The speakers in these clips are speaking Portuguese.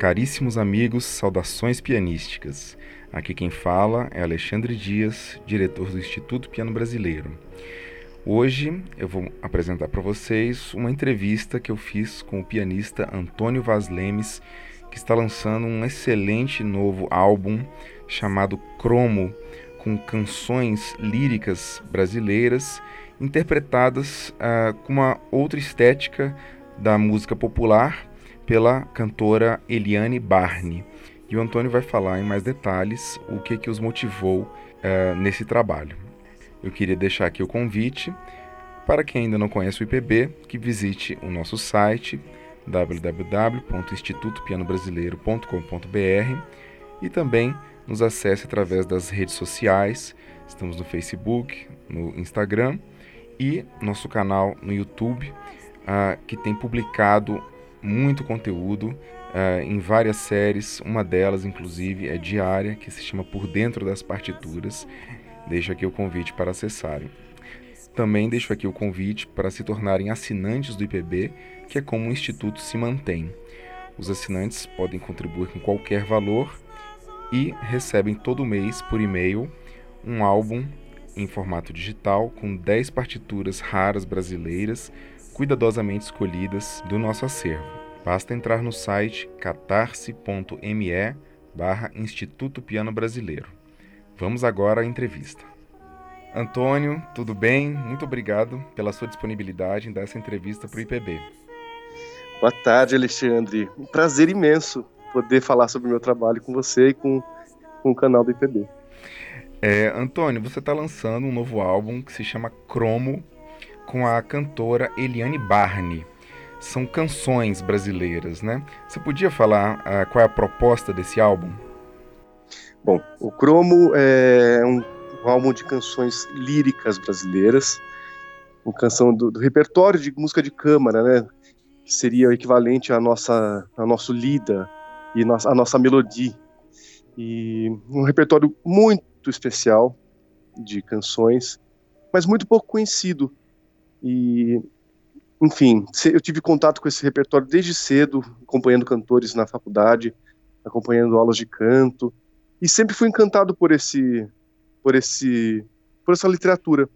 Caríssimos amigos, saudações pianísticas. Aqui quem fala é Alexandre Dias, diretor do Instituto Piano Brasileiro. Hoje eu vou apresentar para vocês uma entrevista que eu fiz com o pianista Antônio Vaz Lemes, que está lançando um excelente novo álbum chamado Cromo, com canções líricas brasileiras interpretadas uh, com uma outra estética da música popular pela cantora Eliane Barney. E o Antônio vai falar em mais detalhes o que, que os motivou uh, nesse trabalho. Eu queria deixar aqui o convite para quem ainda não conhece o IPB, que visite o nosso site www.institutopianobrasileiro.com.br e também nos acesse através das redes sociais. Estamos no Facebook, no Instagram e nosso canal no YouTube, uh, que tem publicado muito conteúdo uh, em várias séries. Uma delas, inclusive, é diária, que se chama Por Dentro das Partituras. Deixo aqui o convite para acessarem. Também deixo aqui o convite para se tornarem assinantes do IPB, que é como o Instituto se mantém. Os assinantes podem contribuir com qualquer valor e recebem todo mês por e-mail um álbum em formato digital com 10 partituras raras brasileiras cuidadosamente escolhidas do nosso acervo. Basta entrar no site catarse.me barra Instituto Piano Brasileiro. Vamos agora à entrevista. Antônio, tudo bem? Muito obrigado pela sua disponibilidade em dar essa entrevista para o IPB. Boa tarde, Alexandre. Um prazer imenso poder falar sobre o meu trabalho com você e com, com o canal do IPB. É, Antônio, você está lançando um novo álbum que se chama Cromo, com a cantora Eliane Barney. São canções brasileiras, né? Você podia falar uh, qual é a proposta desse álbum? Bom, o Cromo é um, um álbum de canções líricas brasileiras, uma canção do, do, repertório de música de câmara, né? Que seria o equivalente à nossa, à nosso lida e a nossa melodia. E um repertório muito especial de canções, mas muito pouco conhecido. E, enfim, eu tive contato com esse repertório desde cedo, acompanhando cantores na faculdade, acompanhando aulas de canto, e sempre fui encantado por esse, por esse, por essa literatura,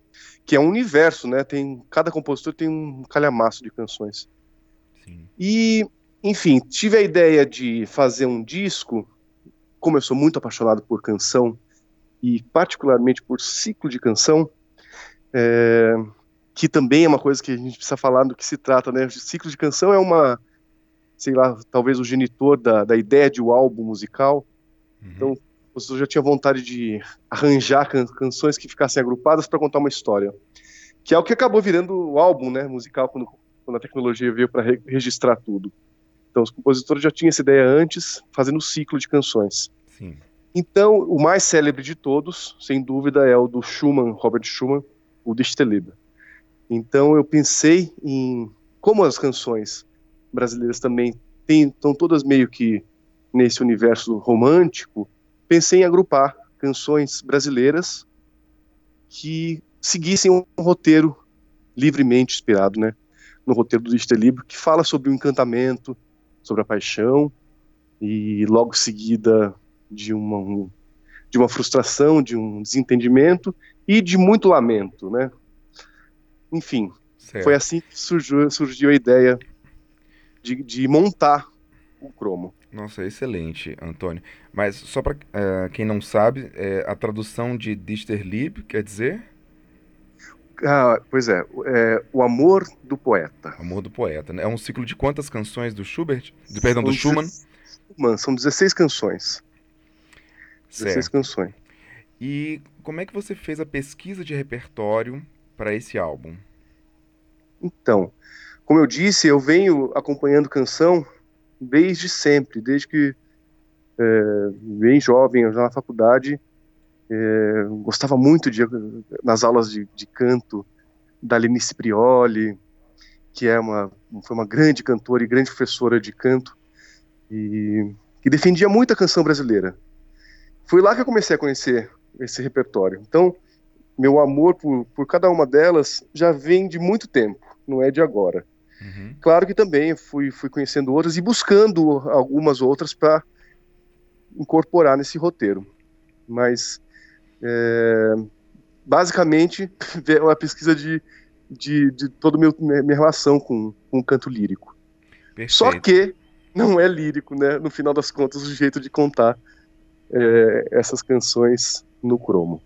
que é um universo, né? Tem cada compositor tem um calhamaço de canções. Sim. E, enfim, tive a ideia de fazer um disco. Como eu sou muito apaixonado por canção e particularmente por ciclo de canção, é, que também é uma coisa que a gente precisa falar do que se trata, né? O ciclo de canção é uma, sei lá, talvez o genitor da, da ideia de um álbum musical. Uhum. Então, você já tinha vontade de arranjar can canções que ficassem agrupadas para contar uma história, que é o que acabou virando o álbum, né, musical quando, quando a tecnologia veio para re registrar tudo. Então, os compositores já tinham essa ideia antes, fazendo o ciclo de canções. Sim. Então, o mais célebre de todos, sem dúvida, é o do Schumann, Robert Schumann, o Dichterliebe. Então eu pensei em como as canções brasileiras também estão todas meio que nesse universo romântico, pensei em agrupar canções brasileiras que seguissem um roteiro livremente inspirado, né, no roteiro do Livre, que fala sobre o encantamento, sobre a paixão e logo seguida de uma de uma frustração, de um desentendimento e de muito lamento, né? Enfim, certo. foi assim que surgiu, surgiu a ideia de, de montar o cromo. Nossa, excelente, Antônio. Mas só para uh, é, quem não sabe, é, a tradução de Dichterlieb quer dizer? Ah, pois é, é, o amor do poeta. Amor do poeta. Né? É um ciclo de quantas canções do Schubert? De, perdão, são do Schumann? Schumann? São 16 canções. 16 certo. canções. E como é que você fez a pesquisa de repertório para esse álbum? Então, como eu disse, eu venho acompanhando canção desde sempre, desde que é, bem jovem, já na faculdade, é, gostava muito de nas aulas de, de canto da Lenice Prioli, que é uma foi uma grande cantora e grande professora de canto e que defendia muito a canção brasileira. Foi lá que eu comecei a conhecer esse repertório. Então, meu amor por, por cada uma delas já vem de muito tempo, não é de agora. Uhum. Claro que também fui, fui conhecendo outras e buscando algumas outras para incorporar nesse roteiro. Mas, é, basicamente, é uma pesquisa de, de, de toda a minha, relação com, com o canto lírico. Perfeito. Só que não é lírico, né? No final das contas, o jeito de contar é, essas canções no cromo.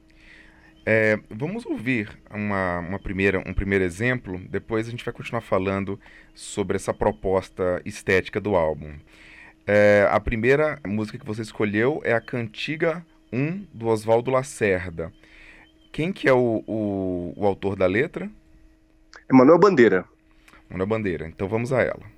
É, vamos ouvir uma, uma, primeira, um primeiro exemplo, depois a gente vai continuar falando sobre essa proposta estética do álbum. É, a primeira música que você escolheu é a Cantiga 1 do Oswaldo Lacerda. Quem que é o, o, o autor da letra? Emanuel Bandeira. Manuel Bandeira. Então vamos a ela.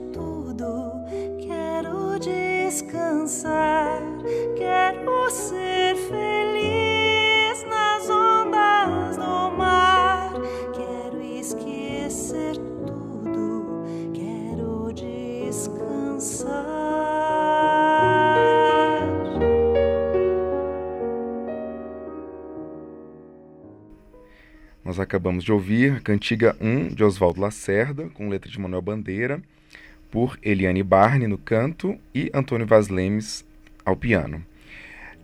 acabamos de ouvir a Cantiga 1 de Oswaldo Lacerda, com letra de Manuel Bandeira, por Eliane Barney no canto e Antônio Vaz Lemes ao piano.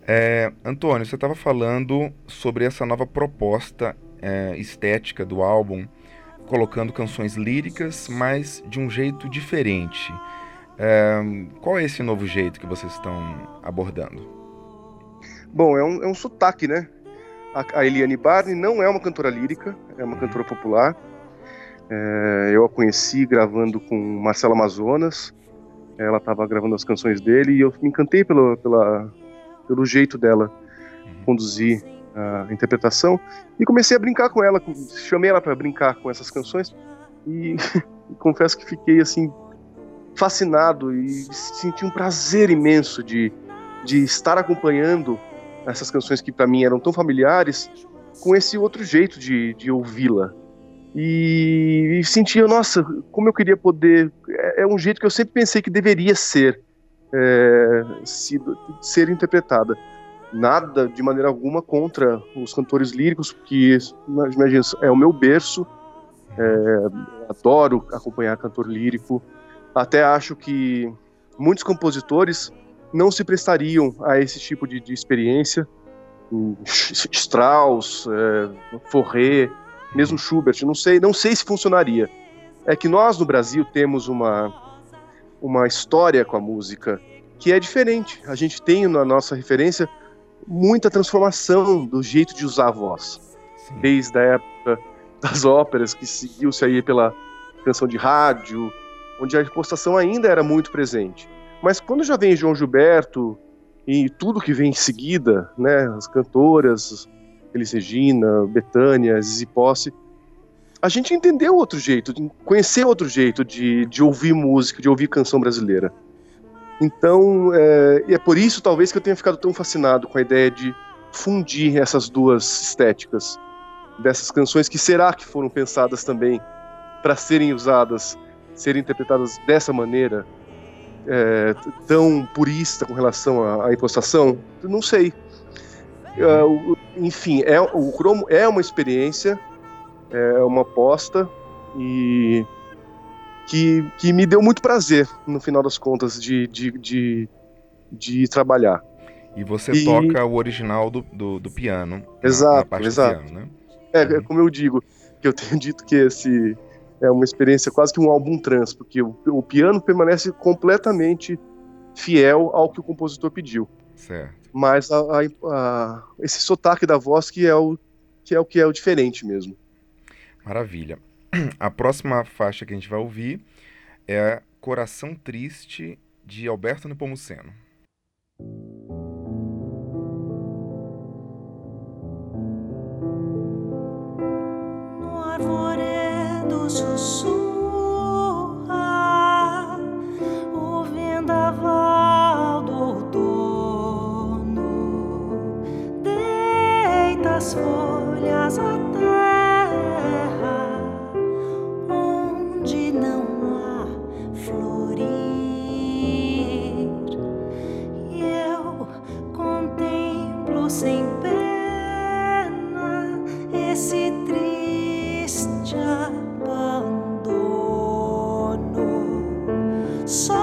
É, Antônio, você estava falando sobre essa nova proposta é, estética do álbum, colocando canções líricas, mas de um jeito diferente. É, qual é esse novo jeito que vocês estão abordando? Bom, é um, é um sotaque, né? A, Eliane Barney não é uma cantora lírica, é uma cantora popular. É, eu a conheci gravando com Marcelo Amazonas. Ela estava gravando as canções dele e eu me encantei pelo, pela, pelo jeito dela uhum. conduzir a interpretação e comecei a brincar com ela. Chamei ela para brincar com essas canções e, e confesso que fiquei assim fascinado e senti um prazer imenso de, de estar acompanhando essas canções que para mim eram tão familiares, com esse outro jeito de, de ouvi-la. E, e, sentia, nossa, como eu queria poder. É, é, um jeito que eu sempre pensei que deveria ser, é, sido, ser interpretada. Nada, de maneira alguma, contra os cantores líricos, porque, imagina, é o meu berço. É, adoro acompanhar cantor lírico. Até acho que muitos compositores não se prestariam a esse tipo de, de experiência. Strauss, é, Forré, mesmo Schubert, não sei, não sei se funcionaria. É que nós no Brasil temos uma uma história com a música que é diferente. A gente tem na nossa referência muita transformação do jeito de usar a voz, Sim. desde a época das óperas que seguiu-se aí pela canção de rádio, onde a impostação ainda era muito presente. Mas quando já vem João Gilberto e tudo que vem em seguida, né, as cantoras, Elis Regina, Betânia, Zizi Posse, a gente entendeu outro jeito, conhecer outro jeito de, de ouvir música, de ouvir canção brasileira. Então, é, e é por isso talvez que eu tenha ficado tão fascinado com a ideia de fundir essas duas estéticas dessas canções que será que foram pensadas também para serem usadas, serem interpretadas dessa maneira, é, tão purista com relação à, à impostação? Não sei. Uh, enfim, é, o cromo é uma experiência, é uma aposta e que, que me deu muito prazer, no final das contas, de, de, de, de trabalhar. E você e... toca o original do, do, do piano. Exato, na, na exato. Piano, né? É, é, como eu digo, que eu tenho dito que esse é uma experiência quase que um álbum trans, porque o, o piano permanece completamente fiel ao que o compositor pediu. Certo. Mas a, a, a, esse sotaque da voz que é o que é o que é o diferente mesmo. Maravilha. A próxima faixa que a gente vai ouvir é Coração Triste de Alberto Nepomuceno. sussurra o vendaval do outono, deita as folhas até So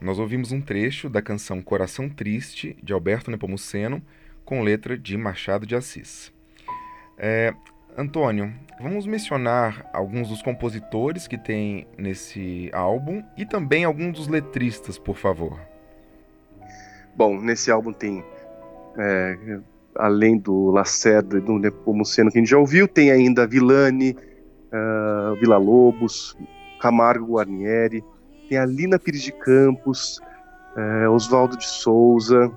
sussurro ouvimos um trecho da canção Coração Triste, de Alberto Nepomuceno, com letra de Machado de Assis. É, Antônio, vamos mencionar alguns dos compositores que tem nesse álbum e também alguns dos letristas, por favor. Bom, nesse álbum tem, é, além do Lacerda e do Nepomuceno que a gente já ouviu, tem ainda Vilani, uh, Vila Lobos, Camargo Guarnieri, tem a Lina Pires de Campos, é, Oswaldo de Souza.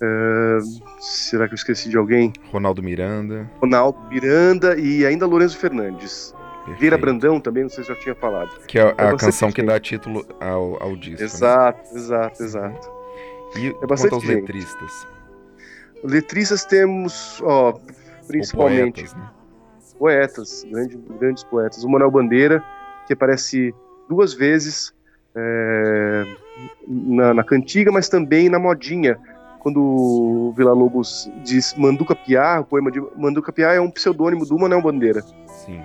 É, será que eu esqueci de alguém? Ronaldo Miranda. Ronaldo Miranda e ainda Lourenço Fernandes. Perfeito. Vira Brandão também, não sei se eu já tinha falado. Que é a, a canção que dá título ao, ao disco. Né? Exato, né? exato, exato. E é quanto aos gente. letristas? Letristas temos, ó, principalmente poetas, né? poetas grandes, grandes poetas. O Manuel Bandeira, que aparece duas vezes é, na, na, cantiga, mas também na modinha. Quando o Vila Lobos diz Manduca Piá, o poema de Manduca Piá é um pseudônimo do Manuel Bandeira. Sim.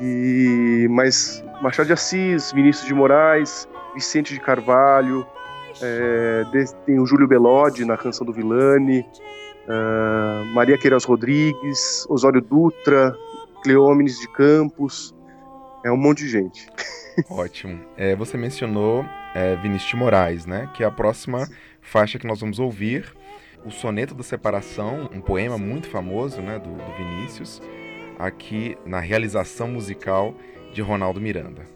E, mas Machado de Assis, Vinícius de Moraes, Vicente de Carvalho, é, tem o Júlio Belodi na canção do Vilani, é, Maria Queiroz Rodrigues, Osório Dutra, Cleómenes de Campos, é um monte de gente. Ótimo. É, você mencionou é, Vinícius de Moraes, né? Que é a próxima faixa que nós vamos ouvir. O Soneto da Separação, um poema muito famoso né, do, do Vinícius, aqui na realização musical de Ronaldo Miranda.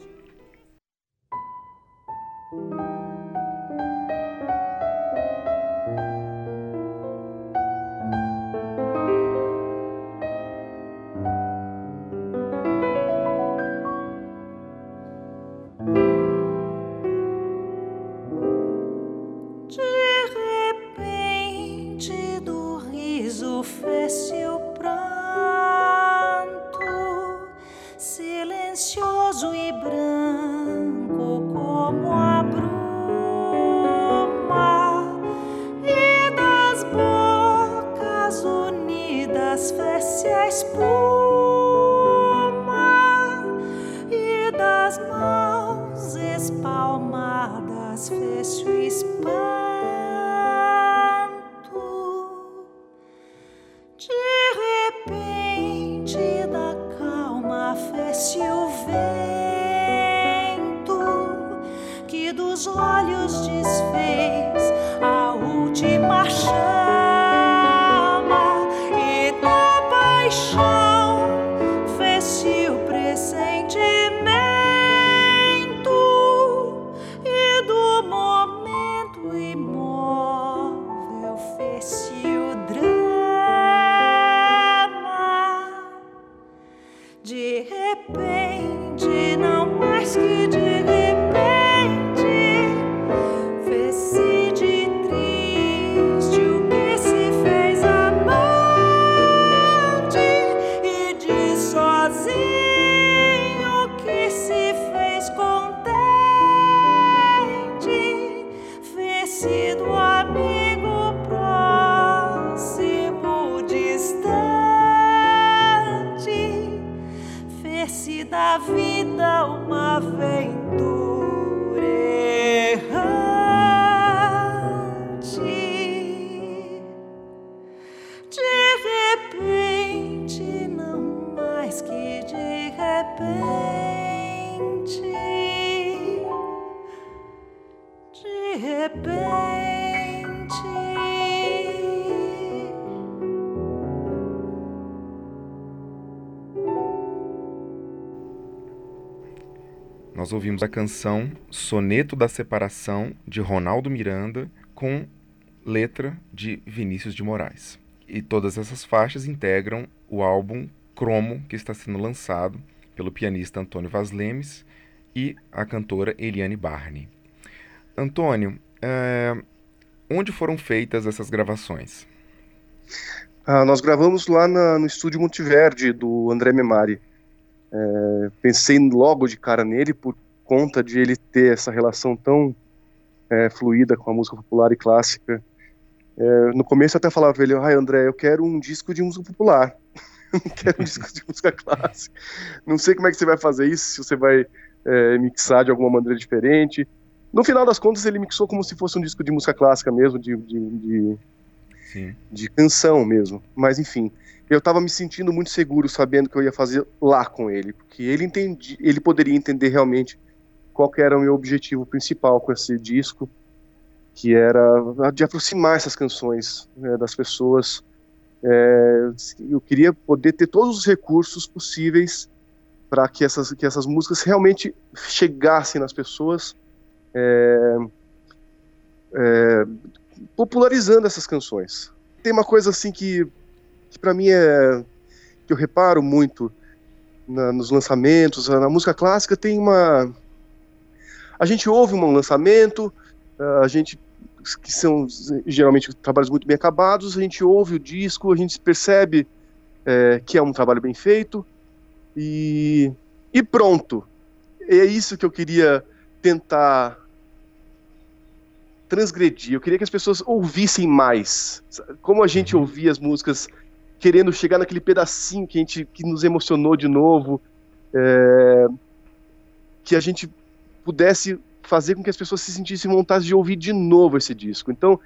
Nós ouvimos a canção Soneto da Separação de Ronaldo Miranda com letra de Vinícius de Moraes. E todas essas faixas integram o álbum Cromo, que está sendo lançado pelo pianista Antônio Vaz Lemes e a cantora Eliane Barney. Antônio, eh, onde foram feitas essas gravações? Ah, nós gravamos lá na- no estúdio Montiverde do André Memari. É, pensei logo de cara nele por conta de ele ter essa relação tão é, fluida com a música popular e clássica. É, no começo eu até falava pra ele, ai André, eu quero um disco de música popular, não quero um disco de música clássica. Não sei como é que você vai fazer isso, se você vai é, mixar de alguma maneira diferente. No final das contas ele mixou como se fosse um disco de música clássica mesmo, de- de- de de canção mesmo. Mas enfim, eu estava me sentindo muito seguro sabendo que eu ia fazer lá com ele, porque ele entendi, ele poderia entender realmente qual era o meu objetivo principal com esse disco, que era de aproximar essas canções né, das pessoas. É, eu queria poder ter todos os recursos possíveis para que essas, que essas músicas realmente chegassem nas pessoas. é, é, popularizando essas canções. Tem uma coisa assim que, que para mim é que eu reparo muito na- nos lançamentos, na música clássica tem uma a gente ouve um lançamento, a gente que são geralmente trabalhos muito bem acabados, a gente ouve o disco, a gente percebe é, que é um trabalho bem feito e e pronto. É isso que eu queria tentar transgredir. Eu queria que as pessoas ouvissem mais. Como a gente Uhum. ouvia as músicas querendo chegar naquele pedacinho que a gente que nos emocionou de novo, é, que a gente pudesse fazer com que as pessoas se sentissem vontade de ouvir de novo esse disco. Então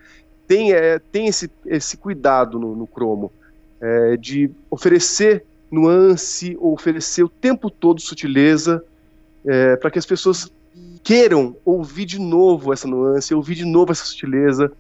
tem, é, tem esse, esse cuidado no, no cromo é, de oferecer nuance, oferecer o tempo todo sutileza é, para que as pessoas queiram ouvir de novo essa nuance, ouvir de novo essa sutileza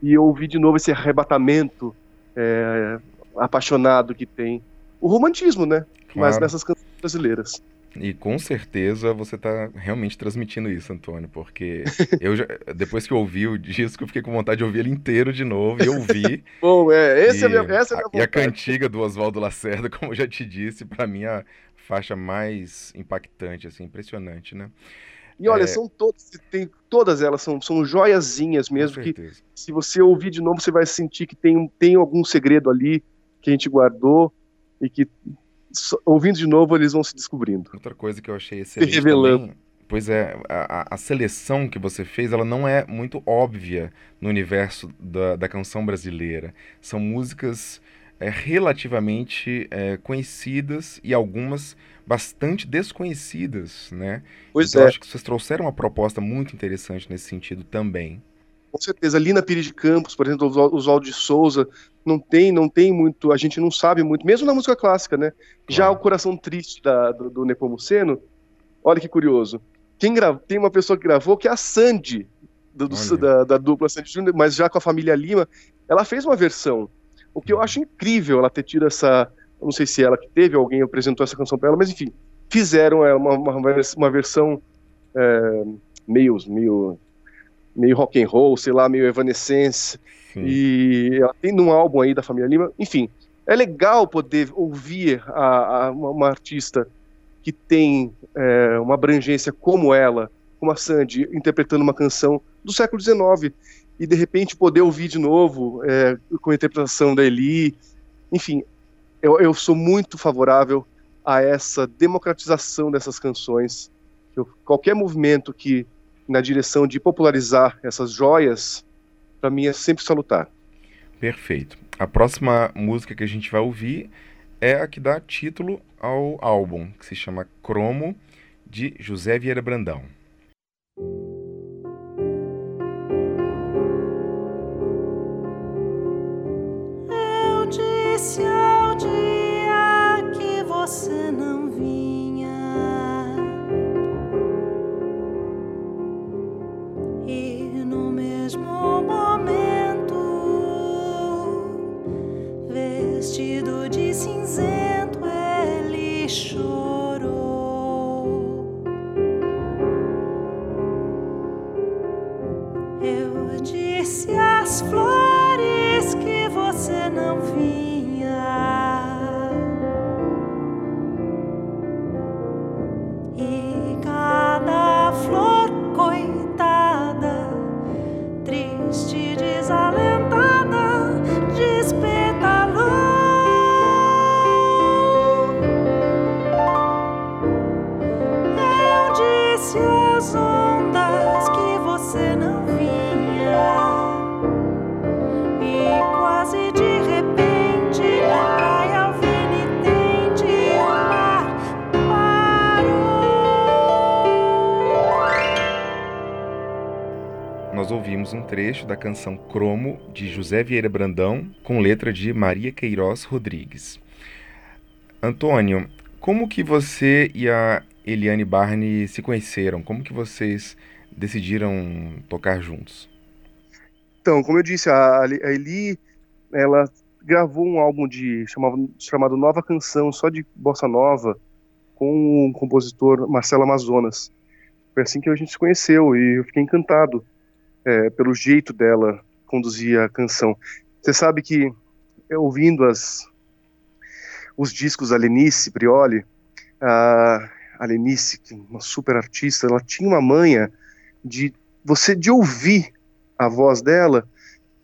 e ouvir de novo esse arrebatamento é, apaixonado que tem o romantismo, né? Mas Claro. nessas canções brasileiras. E com certeza você está realmente transmitindo isso, Antônio, porque eu já, depois que eu ouvi o disco, eu fiquei com vontade de ouvir ele inteiro de novo e ouvi. Bom, é, esse e, é essa é a minha e a vontade. cantiga do Oswaldo Lacerda, como eu já te disse, para mim a faixa mais impactante, assim, impressionante, né? E olha, é- são todas, tem, todas elas são, são joiazinhas mesmo, que se você ouvir de novo, você vai sentir que tem, tem algum segredo ali que a gente guardou e que ouvindo de novo eles vão se descobrindo. Outra coisa que eu achei excelente revelando. também, pois é, a, a- a seleção que você fez, ela não é muito óbvia no universo da, da canção brasileira. São músicas é, relativamente é, conhecidas e algumas bastante desconhecidas, né? Pois então é, acho que vocês trouxeram uma proposta muito interessante nesse sentido também. Com certeza. Lina Pires de Campos, por exemplo, os Oswaldo de Souza, não tem, não tem muito, a gente não sabe muito, mesmo na música clássica, né? Já o Coração Triste da- do, do Nepomuceno, olha que curioso. Quem grava, tem uma pessoa que gravou que é a Sandy, do- do- da, da dupla Sandy Júnior, mas já com a família Lima, ela fez uma versão. O que eu acho incrível ela ter tido essa, não sei se ela que teve, alguém apresentou essa canção para ela, mas enfim, fizeram uma, uma, uma versão é, meio, meio, meio rock and roll, sei lá, meio Evanescence, Sim. e ela tem num álbum aí da família Lima, enfim, é legal poder ouvir a, a- uma, uma artista que tem é, uma abrangência como ela, como a Sandy, interpretando uma canção do século XIX, e de repente poder ouvir de novo é, com a interpretação da Eli, enfim, eu, eu sou muito favorável a essa democratização dessas canções. Eu- qualquer movimento que na direção de popularizar essas joias, para mim é sempre salutar. Perfeito. A próxima música que a gente vai ouvir é a que dá título ao álbum, que se chama Cromo, de José Vieira Brandão. Eu disse ao dia trecho da canção Cromo, de José Vieira Brandão, com letra de Maria Queiroz Rodrigues. Antônio, como que você e a Eliane Barney se conheceram? Como que vocês decidiram tocar juntos? Então, como eu disse, a, Eli, ela gravou um álbum de chamado Nova Canção, só de bossa nova, com o compositor Marcelo Amazonas. Foi assim que a gente se conheceu e eu fiquei encantado é, pelo jeito dela conduzir a canção. Você sabe que eu, ouvindo as os discos da Lenice Prioli, a, a Lenice, é uma super artista, ela tinha uma manha de você de ouvir a voz dela,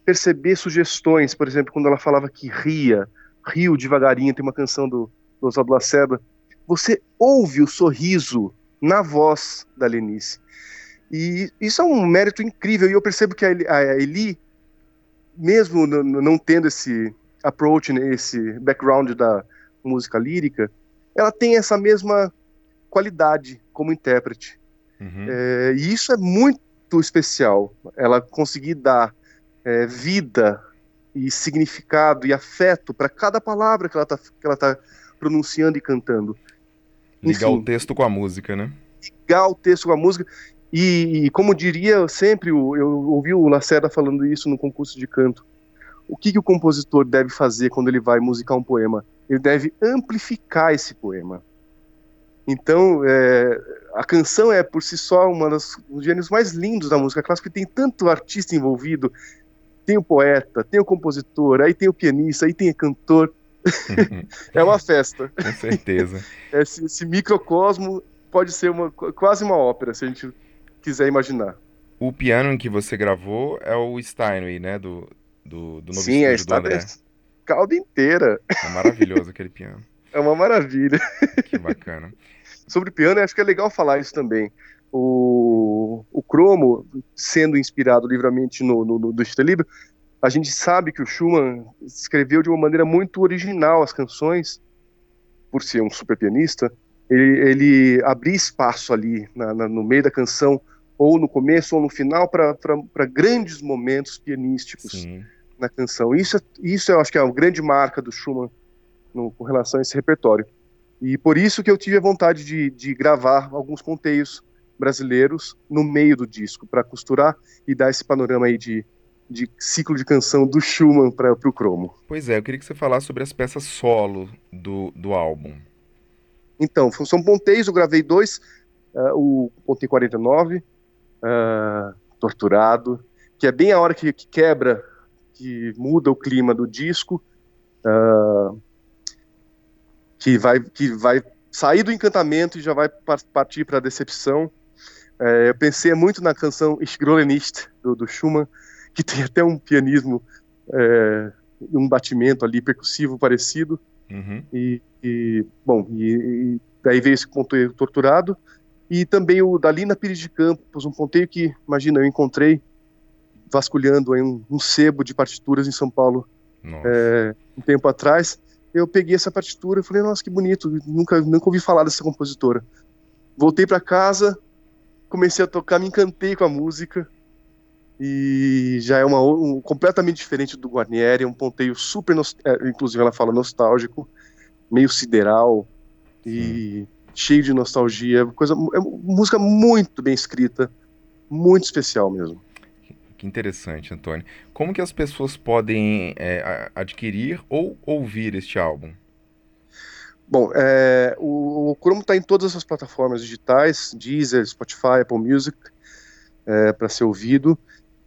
perceber sugestões, por exemplo, quando ela falava que ria, riu devagarinho, tem uma canção do, do Oswaldo Lacerda, você ouve o sorriso na voz da Lenice. E isso é um mérito incrível, e eu percebo que a Eli, mesmo não tendo esse approach, né, esse background da música lírica, ela tem essa mesma qualidade como intérprete. Uhum. É, e isso é muito especial. Ela conseguir dar é, vida e significado e afeto para cada palavra que ela está tá pronunciando e cantando. Ligar enfim. o texto com a música, né? Ligar o texto com a música. E, como diria sempre, eu ouvi o Lacerda falando isso no concurso de canto. O que, que o compositor deve fazer quando ele vai musicar um poema? Ele deve amplificar esse poema. Então, é, a canção é por si só uma das dos gêneros mais lindos da música clássica, porque tem tanto artista envolvido, tem o poeta, tem o compositor, aí tem o pianista, aí tem o cantor. É uma festa. com certeza. Esse, esse microcosmo pode ser uma, quase uma ópera, se a gente quiser imaginar. O piano em que você gravou é o Steinway, né? Do, do, do novo Sim, a estúdio do André. é calda inteira. É maravilhoso aquele piano. É uma maravilha. Que bacana. Sobre piano, acho que é legal falar isso também. O, o cromo, sendo inspirado livremente no, no, no do Stelibro, a gente sabe que o Schumann escreveu de uma maneira muito original as canções, por ser um super pianista. Ele, ele abria espaço ali na- na- no meio da canção, ou no começo ou no final, para grandes momentos pianísticos Sim. na canção. Isso, é- isso eu acho que é a grande marca do Schumann no- com relação a esse repertório. E por isso que eu tive a vontade de, de gravar alguns conteios brasileiros no meio do disco, para costurar e dar esse panorama aí de, de ciclo de canção do Schumann para o cromo. Pois é, eu queria que você falasse sobre as peças solo do, do álbum. Então, são ponteios, eu gravei dois, uh, o Pontei 49, uh, Torturado, que é bem a hora que, que quebra, que muda o clima do disco, uh, que, vai, que vai sair do encantamento e já vai partir para a decepção. É, eu pensei muito na canção Schrolenist, do, do Schumann, que tem até um pianismo, é, um batimento ali percussivo parecido. Uhum. E, e, bom, e, e, daí veio esse ponteio torturado. E também o da Lina Pires de Campos, um ponteio que, imagina, eu encontrei vasculhando aí um, um sebo de partituras em São Paulo é, um tempo atrás. Eu peguei essa partitura e falei, nossa, que bonito, nunca, nunca ouvi falar dessa compositora. Voltei para casa, comecei a tocar, me encantei com a música e já é uma um, completamente diferente do Guarnieri, é um ponteio super, é, inclusive ela fala nostálgico, meio sideral e. cheio de nostalgia, coisa, é música muito bem escrita, muito especial mesmo. Que interessante, Antônio. Como que as pessoas podem é, adquirir ou ouvir este álbum? Bom, é, o, o Chrome está em todas as plataformas digitais, Deezer, Spotify, Apple Music, é, para ser ouvido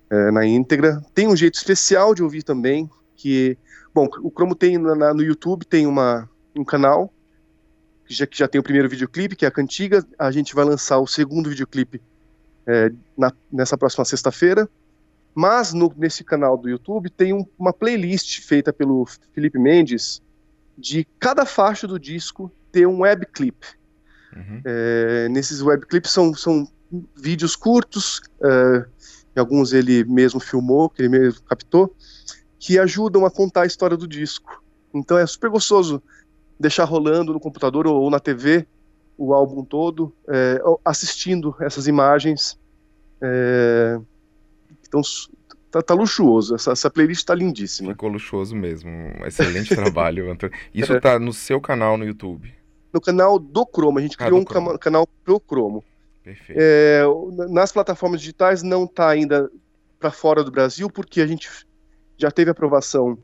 é, na íntegra. Tem um jeito especial de ouvir também, que, bom, o Chrome tem na, no YouTube, tem uma, um canal, que já, que já tem o primeiro videoclipe, que é a Cantiga, a gente vai lançar o segundo videoclipe é, na, nessa próxima sexta-feira, mas no, nesse canal do YouTube tem um, uma playlist feita pelo Felipe Mendes, de cada faixa do disco ter um webclip. Uhum. É, nesses webclips são, são vídeos curtos, uh, alguns ele mesmo filmou, que ele mesmo captou, que ajudam a contar a história do disco. Então é super gostoso deixar rolando no computador ou, na TV o álbum todo, é, assistindo essas imagens. É, então tá, tá luxuoso, essa, essa playlist tá lindíssima. Ficou luxuoso mesmo, um excelente trabalho, Antônio. Isso é. tá no seu canal no YouTube? No canal do Cromo, a gente ah, criou um Cromo. canal pro Cromo. Perfeito. É, nas plataformas digitais não está ainda para fora do Brasil, porque a gente já teve aprovação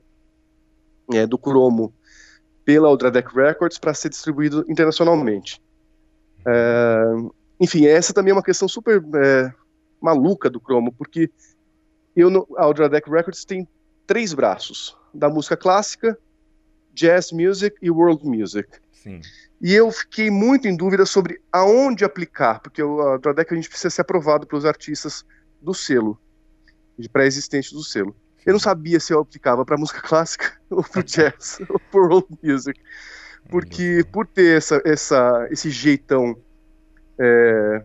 é, do Cromo pela Ultradec Records para ser distribuído internacionalmente. É, enfim, essa também é uma questão super é, maluca do Cromo, porque eu no, a Ultradec Records tem três braços: da música clássica, jazz music e world music. Sim. E eu fiquei muito em dúvida sobre aonde aplicar, porque a Drodec a gente precisa ser aprovado pelos artistas do selo, de pré-existente do selo. Eu não sabia se eu aplicava para música clássica ou para jazz ou para world music, porque por ter essa, essa, esse jeitão é,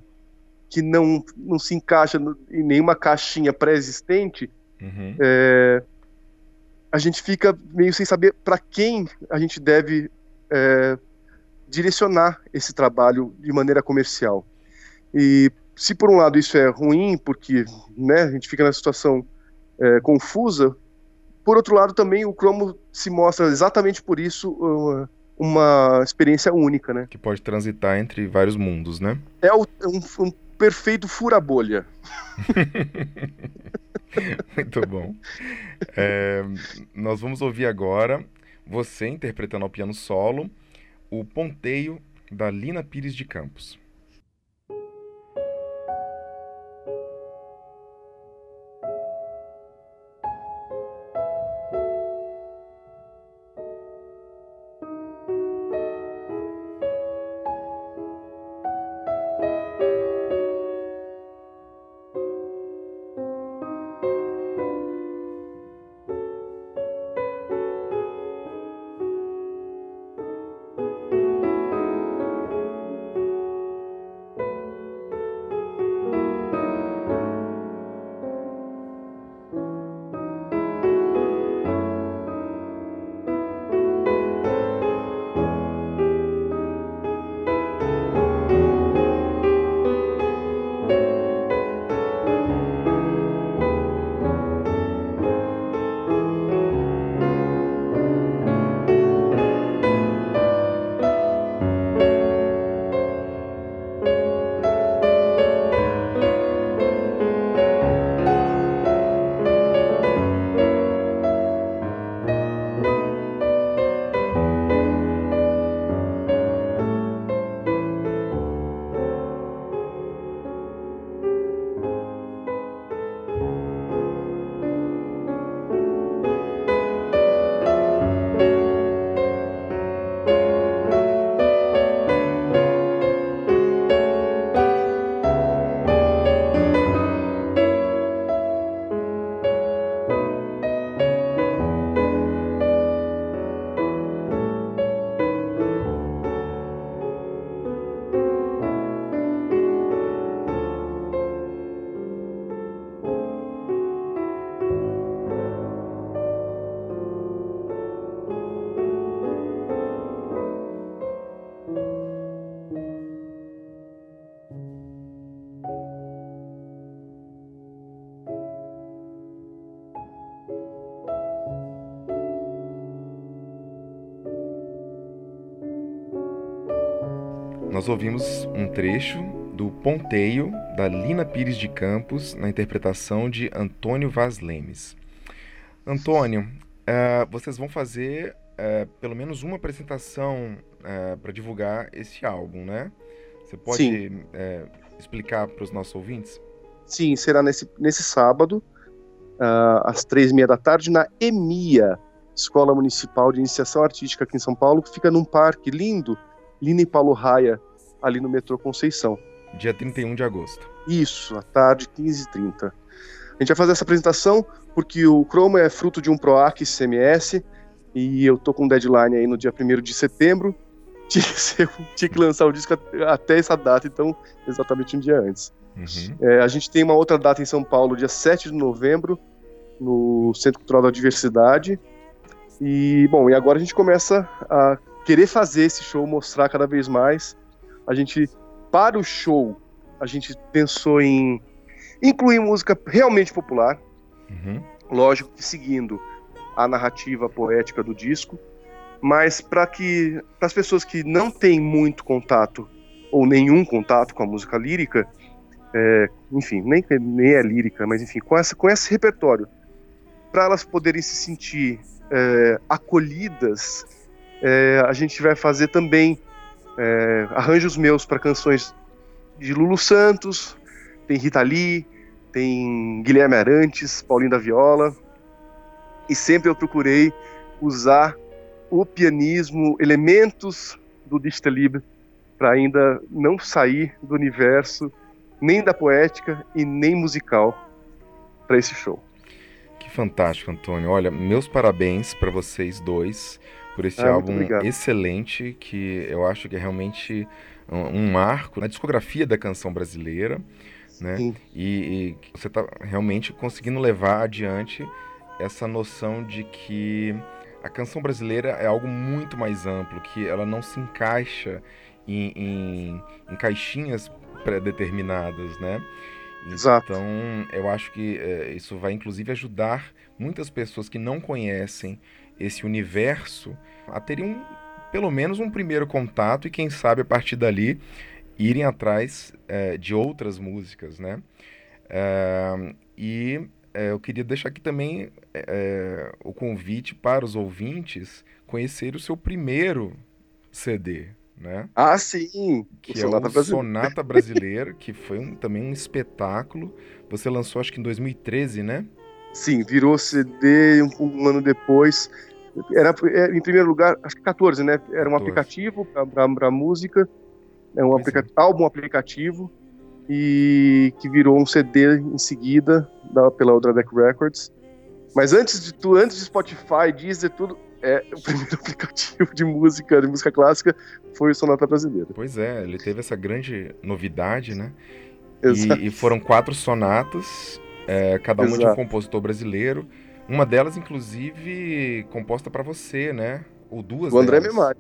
que não, não se encaixa no, em nenhuma caixinha pré-existente, uhum. é, a gente fica meio sem saber para quem a gente deve é, direcionar esse trabalho de maneira comercial. E se por um lado isso é ruim, porque né, a gente fica na situação é, confusa, por outro lado também o Chrome se mostra exatamente por isso uma, uma experiência única, né? Que pode transitar entre vários mundos, né? É um, um perfeito fura-bolha. Muito bom. É, nós vamos ouvir agora você interpretando ao piano solo o Ponteio, da Lina Pires de Campos. Nós ouvimos um trecho do Ponteio, da Lina Pires de Campos, na interpretação de Antônio Vaz Lemes. Antônio, uh, vocês vão fazer uh, pelo menos uma apresentação uh, para divulgar esse álbum, né? Você pode explicar para os nossos ouvintes? Sim, será nesse, nesse sábado, às três e meia da tarde, na EMIA, Escola Municipal de Iniciação Artística aqui em São Paulo, que fica num parque lindo, Lina e Paulo Raia, ali no metrô Conceição. Dia 31 de agosto. Isso, à tarde, 15h30. A gente vai fazer essa apresentação porque o Chroma é fruto de um PROAC CMS e eu tô com um deadline aí no dia 1 de setembro. Tinha que, ser, tinha que lançar o disco até essa data, então exatamente um dia antes. Uhum. É, a gente tem uma outra data em São Paulo, dia 7 de novembro, no Centro Cultural da Diversidade. E, bom, e agora a gente começa a querer fazer esse show, mostrar cada vez mais. A gente, para o show, a gente pensou em incluir música realmente popular, uhum. lógico que seguindo a narrativa poética do disco, mas para que as pessoas que não têm muito contato ou nenhum contato com a música lírica, é, enfim, nem, nem é lírica, mas enfim, com, essa, com esse repertório, para elas poderem se sentir é, acolhidas é, a gente vai fazer também é, arranjos meus para canções de Lulu Santos, tem Rita Lee, tem Guilherme Arantes, Paulinho da Viola. E sempre eu procurei usar o pianismo, elementos do Dichterliebe, para ainda não sair do universo nem da poética e nem musical para esse show. Que fantástico, Antônio. Olha, meus parabéns para vocês dois por esse ah, álbum excelente que eu acho que é realmente um, um marco na discografia da canção brasileira, né? E, e você está realmente conseguindo levar adiante essa noção de que a canção brasileira é algo muito mais amplo, que ela não se encaixa em, em, em caixinhas pré-determinadas, né? Exato. Então, eu acho que é, isso vai inclusive ajudar muitas pessoas que não conhecem esse universo a terem um, pelo menos um primeiro contato e quem sabe a partir dali irem atrás é, de outras músicas, né? É, e é, eu queria deixar aqui também o convite para os ouvintes conhecer o seu primeiro CD, né? Ah, sim! Que o é Sonata o Brasileiro. Sonata Brasileiro, que foi um, também um espetáculo. Você lançou acho que em 2013, né? Sim, virou CD um, um ano depois. Era, é, em primeiro lugar, acho que 14, né? Era um 14. aplicativo para música, é um aplica álbum aplicativo, e que virou um CD em seguida da, pela outra Deck Records. Mas antes de tudo, antes de Spotify, Deezer, tudo, é, o primeiro aplicativo de música, de música clássica, foi o Sonata Brasileira. Pois é, ele teve essa grande novidade, né? E, e, foram quatro sonatas é, cada uma Exato. de um compositor brasileiro. Uma delas, inclusive, composta para você, né? Ou duas Do André Memari.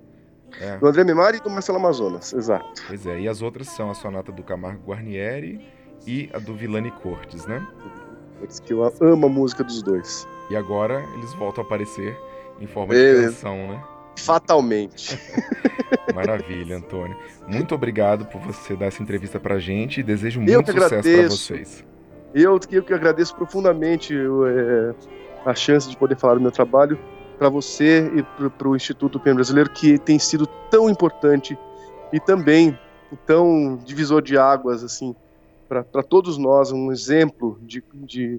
É. Do André Memari e do Marcelo Amazonas, exato. Pois é, e as outras são a sonata do Camargo Guarnieri e a do Villani Cortes, né? Eles que eu amo a música dos dois. E agora eles voltam a aparecer em forma Beleza. de canção, né? Fatalmente. Maravilha, Antônio. Muito obrigado por você dar essa entrevista pra gente e desejo muito sucesso para vocês. Eu, eu que agradeço profundamente é, a chance de poder falar do meu trabalho para você e para o Instituto Piano Brasileiro, que tem sido tão importante e também tão divisor de águas, assim, para todos nós, um exemplo de, de,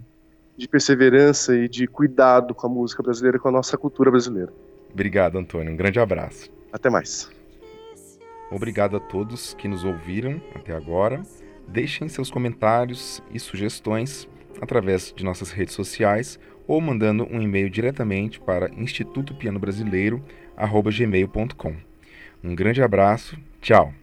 de perseverança e de cuidado com a música brasileira, com a nossa cultura brasileira. Obrigado, Antônio. Um grande abraço. Até mais. Obrigado a todos que nos ouviram até agora. Deixem seus comentários e sugestões através de nossas redes sociais ou mandando um e-mail diretamente para institutopianobrasileiro@gmail.com. Um grande abraço, tchau.